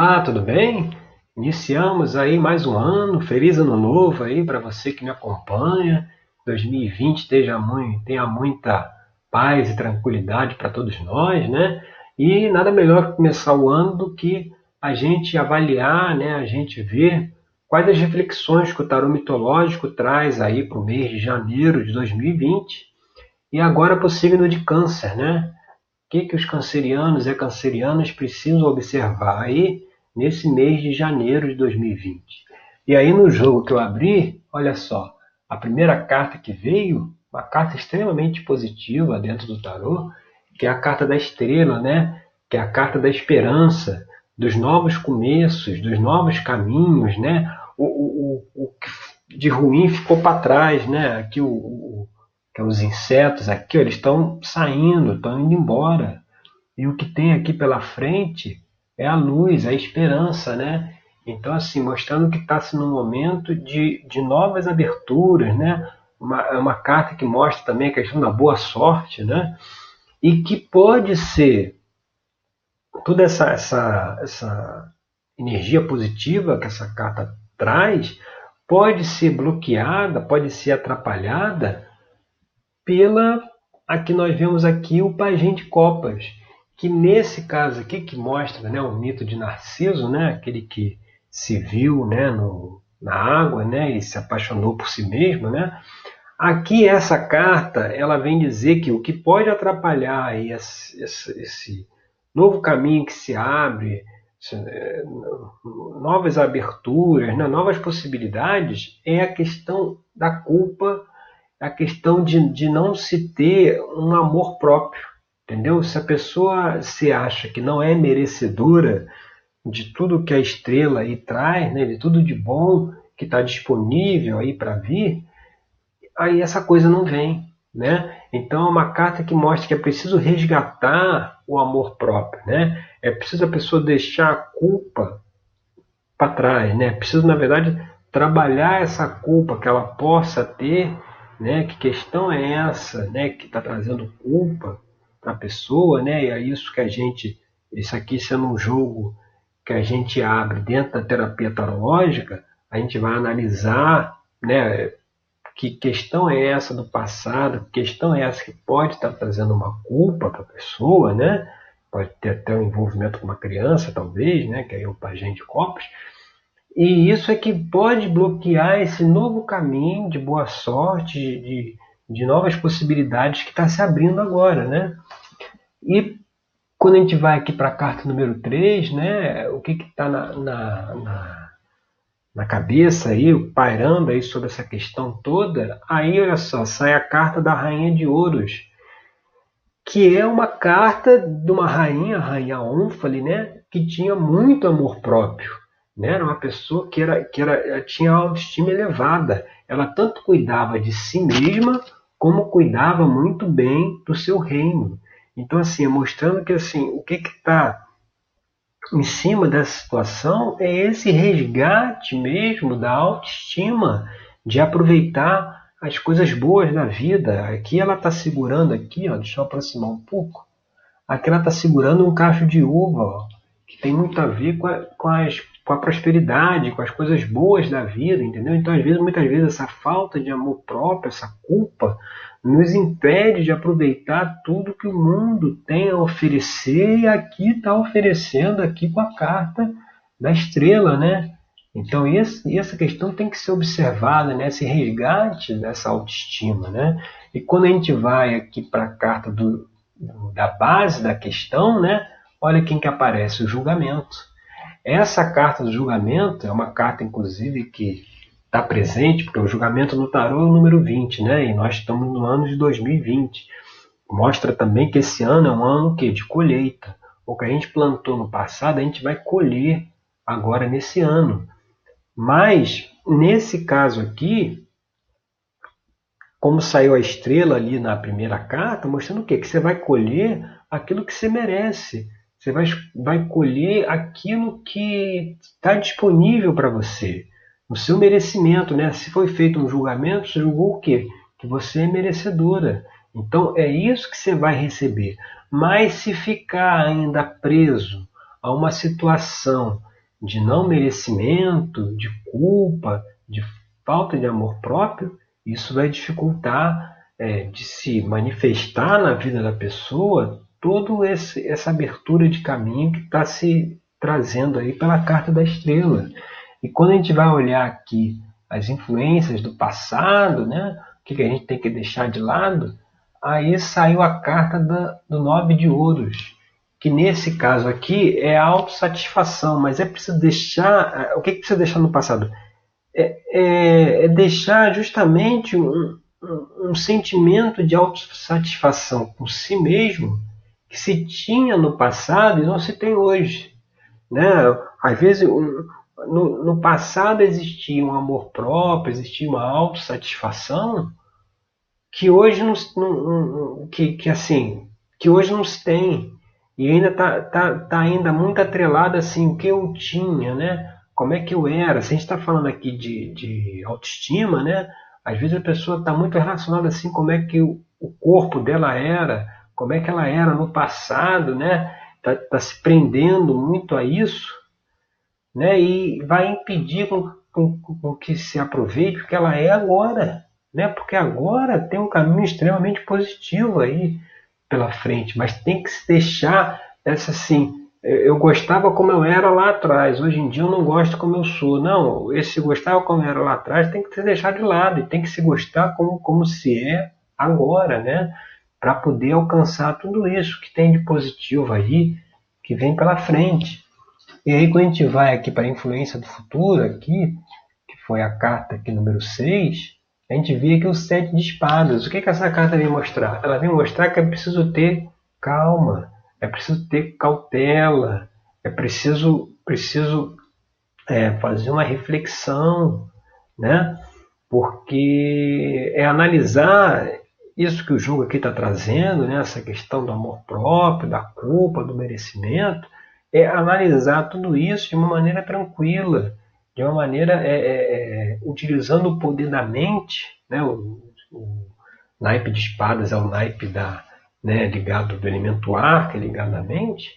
Ah, tudo bem? Iniciamos aí mais um ano, feliz ano novo aí para você que me acompanha. 2020 tenha, muito, tenha muita paz e tranquilidade para todos nós, né? E nada melhor que começar o ano do que a gente avaliar, né? A gente ver quais as reflexões que o tarô mitológico traz aí para o mês de janeiro de 2020 e agora para o signo de câncer, né? O que, que os cancerianos e cancerianas precisam observar aí nesse mês de janeiro de 2020. E aí no jogo que eu abri, olha só, a primeira carta que veio, uma carta extremamente positiva dentro do tarô, que é a carta da estrela, né? Que é a carta da esperança, dos novos começos, dos novos caminhos, né? O, o, o, o de ruim ficou para trás, né? Aqui o, o que é os insetos aqui, eles estão saindo, estão indo embora. E o que tem aqui pela frente é a luz, a esperança, né? Então, assim, mostrando que está-se num momento de, de novas aberturas, né? Uma, é uma carta que mostra também a questão da boa sorte, né? E que pode ser toda essa, essa, essa energia positiva que essa carta traz pode ser bloqueada, pode ser atrapalhada pela a que nós vemos aqui o pajem de copas que nesse caso aqui, que mostra né, o mito de Narciso, né, aquele que se viu né, no, na água né, e se apaixonou por si mesmo, né, aqui essa carta ela vem dizer que o que pode atrapalhar esse, esse, esse novo caminho que se abre, é, novas aberturas, né, novas possibilidades, é a questão da culpa, a questão de, de não se ter um amor próprio. Entendeu? Se a pessoa se acha que não é merecedora de tudo que a estrela aí traz, né, de tudo de bom que está disponível aí para vir, aí essa coisa não vem, né? Então é uma carta que mostra que é preciso resgatar o amor próprio, né? É preciso a pessoa deixar a culpa para trás, né? É preciso na verdade trabalhar essa culpa que ela possa ter, né? Que questão é essa, né? Que está trazendo culpa para a pessoa, né? E é isso que a gente, isso aqui sendo um jogo que a gente abre dentro da terapia tarológica, a gente vai analisar, né? Que questão é essa do passado? Que questão é essa que pode estar trazendo uma culpa para a pessoa, né? Pode ter até um envolvimento com uma criança, talvez, né? Que é o pajem de copos. E isso é que pode bloquear esse novo caminho de boa sorte, de, de novas possibilidades que está se abrindo agora, né? E quando a gente vai aqui para a carta número 3, né, o que está na, na, na, na, cabeça aí, pairando aí sobre essa questão toda, aí olha só, sai a carta da Rainha de Ouros, que é uma carta de uma rainha, a Rainha Onfale, né, que tinha muito amor próprio. Né? Era uma pessoa que, era, que era, tinha autoestima elevada. Ela tanto cuidava de si mesma como cuidava muito bem do seu reino. Então, assim, mostrando que assim, o que está em cima dessa situação é esse resgate mesmo da autoestima, de aproveitar as coisas boas da vida. Aqui ela está segurando aqui, ó, deixa eu aproximar um pouco. Aqui ela está segurando um cacho de uva, ó, que tem muito a ver com, a, com, as, com a prosperidade, com as coisas boas da vida, entendeu? Então, às vezes, muitas vezes, essa falta de amor próprio, essa culpa, nos impede de aproveitar tudo que o mundo tem a oferecer e aqui está oferecendo aqui com a carta da estrela, né? Então esse, essa questão tem que ser observada, né? Esse resgate dessa autoestima, né? E quando a gente vai aqui para a carta do, da base da questão, né? Olha quem que aparece, o julgamento. Essa carta do julgamento é uma carta, inclusive, que está presente, porque o julgamento no tarô é o número 20, né? E nós estamos no ano de 2020. Mostra também que esse ano é um ano que de colheita. O que a gente plantou no passado, a gente vai colher agora nesse ano. Mas nesse caso aqui, como saiu a estrela ali na primeira carta, mostrando o quê? Que você vai colher aquilo que você merece. Você vai, vai colher aquilo que está disponível para você o seu merecimento, né? Se foi feito um julgamento, você julgou o quê? Que você é merecedora. Então é isso que você vai receber. Mas se ficar ainda preso a uma situação de não merecimento, de culpa, de falta de amor próprio, isso vai dificultar é, de se manifestar na vida da pessoa toda essa abertura de caminho que está se trazendo aí pela carta da estrela. E quando a gente vai olhar aqui as influências do passado, né, o que, que a gente tem que deixar de lado, aí saiu a carta da, do nove de ouros, que nesse caso aqui é a autossatisfação, mas é preciso deixar. O que, que precisa deixar no passado? É, é, é deixar justamente um, um, um sentimento de autossatisfação com si mesmo que se tinha no passado e não se tem hoje. Né? Às vezes, no, no, passado existia um amor próprio, existia uma autossatisfação que hoje não, não, que, que assim que hoje não se tem e ainda está tá, tá ainda muito atrelado assim o que eu tinha, né? Como é que eu era? Se a gente está falando aqui de, de autoestima, né? Às vezes a pessoa está muito relacionada assim como é que o, o corpo dela era, como é que ela era no passado, né? Está tá se prendendo muito a isso, né? E vai impedir com, com, com que se aproveite o que ela é agora, né? Porque agora tem um caminho extremamente positivo aí pela frente, mas tem que se deixar essa assim. Eu gostava como eu era lá atrás, hoje em dia eu não gosto como eu sou. Não, esse gostava como eu era lá atrás tem que se deixar de lado e tem que se gostar como, como se é agora, né? Para poder alcançar tudo isso que tem de positivo aí, que vem pela frente. E aí quando a gente vai aqui para a influência do futuro, aqui, que foi a carta aqui número 6, a gente vê aqui o sete de espadas. O que, que essa carta vem mostrar? Ela vem mostrar que é preciso ter calma, é preciso ter cautela, é preciso, preciso é, fazer uma reflexão, né? Porque é analisar isso que o jogo aqui está trazendo, né, essa questão do amor próprio, da culpa, do merecimento, é analisar tudo isso de uma maneira tranquila, de uma maneira é, é, é, utilizando o poder da mente, né, o, o, naipe de espadas é o naipe da, né, ligado do elemento ar, que é ligado à mente,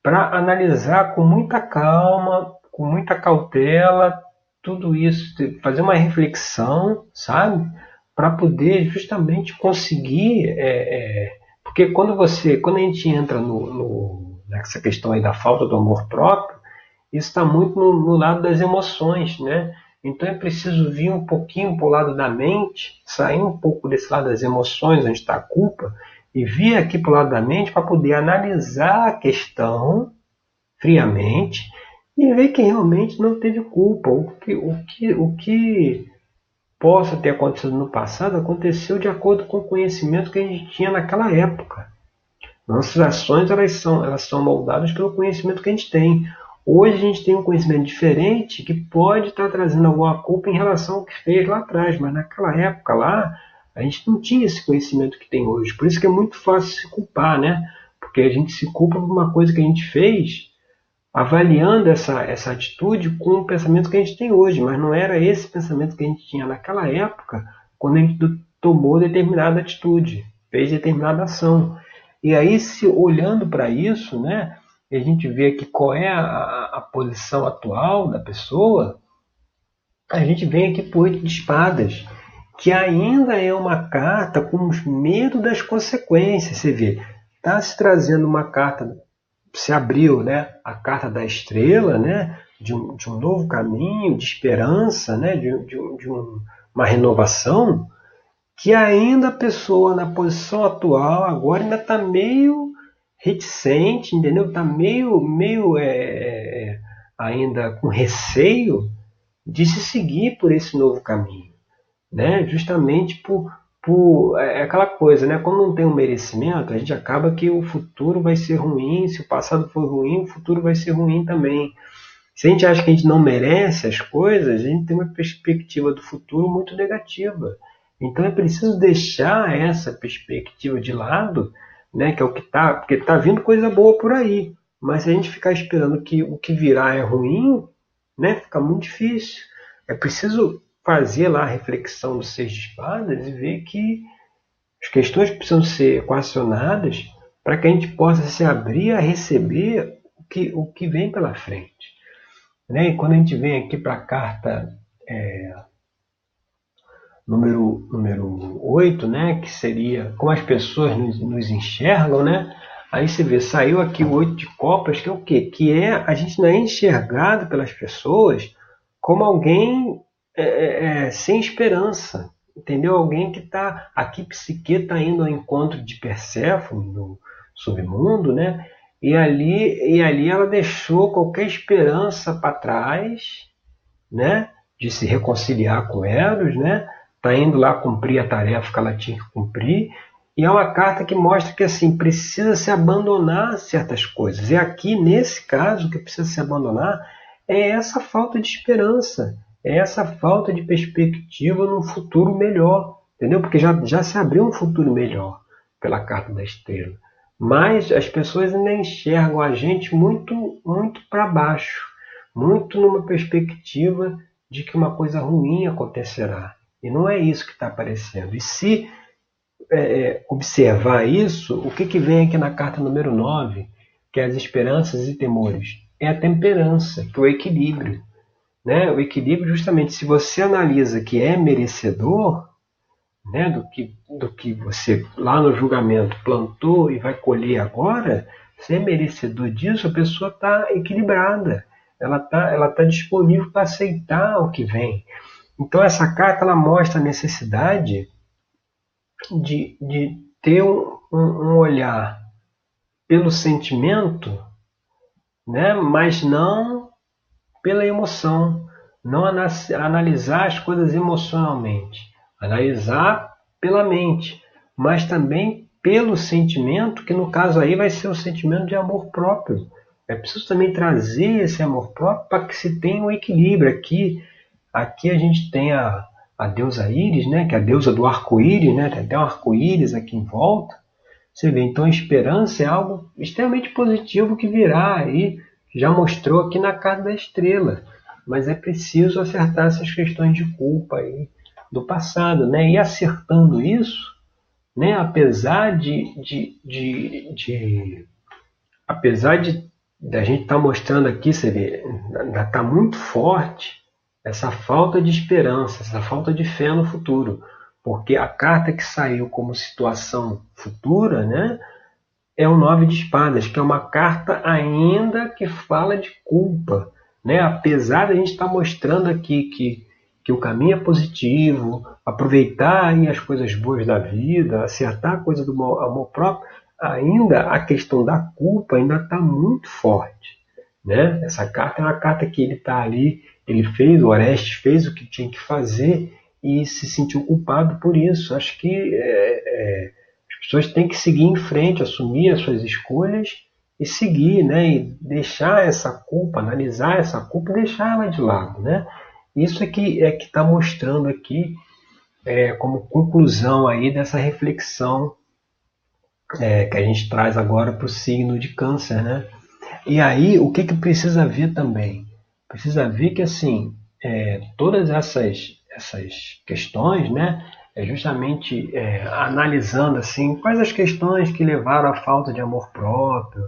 para analisar com muita calma, com muita cautela, tudo isso, fazer uma reflexão, sabe? Para poder justamente conseguir, é, é, porque quando você, quando a gente entra no, no, nessa questão aí da falta do amor próprio, isso está muito no, no, lado das emoções, né? Então é preciso vir um pouquinho para o lado da mente, sair um pouco desse lado das emoções, onde está a culpa, e vir aqui para o lado da mente para poder analisar a questão friamente e ver que realmente não teve culpa, o que, o que, o que possa ter acontecido no passado aconteceu de acordo com o conhecimento que a gente tinha naquela época. Nossas ações elas são, elas são moldadas pelo conhecimento que a gente tem. Hoje a gente tem um conhecimento diferente que pode estar trazendo alguma culpa em relação ao que fez lá atrás, mas naquela época lá a gente não tinha esse conhecimento que tem hoje. Por isso que é muito fácil se culpar, né? Porque a gente se culpa por uma coisa que a gente fez avaliando essa, essa atitude com o pensamento que a gente tem hoje, mas não era esse pensamento que a gente tinha naquela época, quando a gente tomou determinada atitude, fez determinada ação. E aí, se olhando para isso, né, a gente vê aqui qual é a, a posição atual da pessoa, a gente vem aqui por oito de espadas, que ainda é uma carta com medo das consequências. Você vê, está se trazendo uma carta se abriu né, a carta da estrela, né, de, um, de um novo caminho, de esperança, né, de, de, de um, uma renovação, que ainda a pessoa na posição atual agora ainda está meio reticente, entendeu? Está meio, meio é, é, ainda com receio de se seguir por esse novo caminho, né? Justamente por, por é, é aquela coisa, né? Quando não tem um merecimento, a gente acaba que o futuro vai ser ruim. Se o passado for ruim, o futuro vai ser ruim também. Se a gente acha que a gente não merece as coisas, a gente tem uma perspectiva do futuro muito negativa. Então é preciso deixar essa perspectiva de lado, né? Que é o que tá, porque tá vindo coisa boa por aí. Mas se a gente ficar esperando que o que virá é ruim, né? Fica muito difícil. É preciso fazer lá a reflexão dos seis de espadas e ver que as questões precisam ser equacionadas para que a gente possa se abrir a receber o que, o que vem pela frente. Né? E quando a gente vem aqui para a carta é, número, número 8, né? que seria como as pessoas nos, nos enxergam, né? Aí você vê, saiu aqui o oito de copas, que é o quê? Que é a gente não é enxergado pelas pessoas como alguém é, é, é sem esperança, entendeu? Alguém que está aqui, Psique está indo ao encontro de Perséfone no submundo, né? E ali, e ali ela deixou qualquer esperança para trás, né? De se reconciliar com Eros, né? Tá indo lá cumprir a tarefa que ela tinha que cumprir e é uma carta que mostra que assim precisa se abandonar certas coisas. E aqui, nesse caso, o que precisa se abandonar é essa falta de esperança, é essa falta de perspectiva num futuro melhor. Entendeu? Porque já, já se abriu um futuro melhor pela carta da estrela. Mas as pessoas ainda enxergam a gente muito, muito para baixo, muito numa perspectiva de que uma coisa ruim acontecerá. E não é isso que está aparecendo. E se é, é, observar isso, o que, que vem aqui na carta número 9, que é as esperanças e temores? É a temperança, que é o equilíbrio. Né? O equilíbrio, justamente, se você analisa que é merecedor né, do, que, do que você lá no julgamento plantou e vai colher agora, se é merecedor disso, a pessoa está equilibrada, ela está ela tá disponível para aceitar o que vem. Então, essa carta ela mostra a necessidade de, de ter um, um olhar pelo sentimento, né? mas não pela emoção. Não analisar as coisas emocionalmente, analisar pela mente, mas também pelo sentimento, que no caso aí vai ser o sentimento de amor próprio. É preciso também trazer esse amor próprio para que se tenha um equilíbrio. Aqui, aqui a gente tem a, a deusa Íris, né, que é a deusa do arco-íris, né, tem até um arco-íris aqui em volta. Você vê, então a esperança é algo extremamente positivo que virá aí, já mostrou aqui na carta da estrela. Mas é preciso acertar essas questões de culpa aí do passado, né? E acertando isso, né, apesar de, de, de, de apesar de a gente estar tá mostrando aqui, você vê, está muito forte essa falta de esperança, essa falta de fé no futuro. Porque a carta que saiu como situação futura, né, é o nove de espadas, que é uma carta ainda que fala de culpa, né? Apesar de a gente estar tá mostrando aqui que, que o caminho é positivo, aproveitar as coisas boas da vida, acertar a coisa do amor próprio, ainda a questão da culpa ainda está muito forte, né? Essa carta é uma carta que ele está ali ele fez, o Orestes fez o que tinha que fazer e se sentiu culpado por isso. Acho que é, é, as pessoas têm que seguir em frente, assumir as suas escolhas e seguir, né? E deixar essa culpa, analisar essa culpa e deixar ela de lado, né? Isso é que é que está mostrando aqui é, como conclusão aí dessa reflexão é, que a gente traz agora para o signo de câncer, né? E aí, o que, que precisa ver também? precisa ver que assim é, todas essas essas questões, né, é justamente é, analisando assim quais as questões que levaram à falta de amor próprio,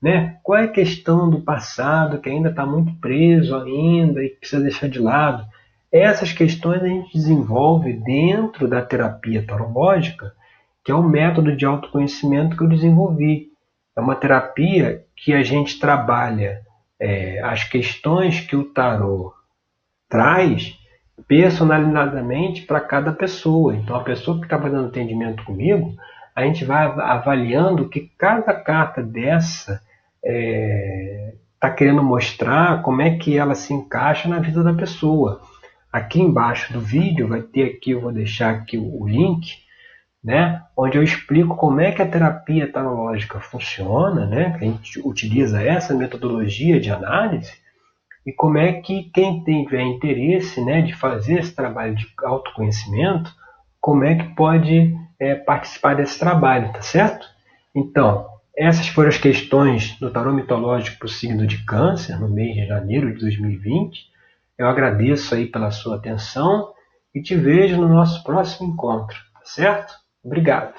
né? Qual é a questão do passado que ainda está muito preso ainda e precisa deixar de lado? Essas questões a gente desenvolve dentro da terapia tarológica, que é o método de autoconhecimento que eu desenvolvi. É uma terapia que a gente trabalha é, as questões que o tarô traz personalizadamente para cada pessoa. Então, a pessoa que está fazendo atendimento comigo, a gente vai avaliando que cada carta dessa está é, tá querendo mostrar como é que ela se encaixa na vida da pessoa. Aqui embaixo do vídeo vai ter aqui, eu vou deixar aqui o link né, onde eu explico como é que a terapia tarológica funciona, né, que a gente utiliza essa metodologia de análise, e como é que quem tiver interesse né, de fazer esse trabalho de autoconhecimento, como é que pode é, participar desse trabalho, tá certo? Então, essas foram as questões do tarô mitológico para o signo de câncer no mês de janeiro de 2020. Eu agradeço aí pela sua atenção e te vejo no nosso próximo encontro, tá certo? Obrigado.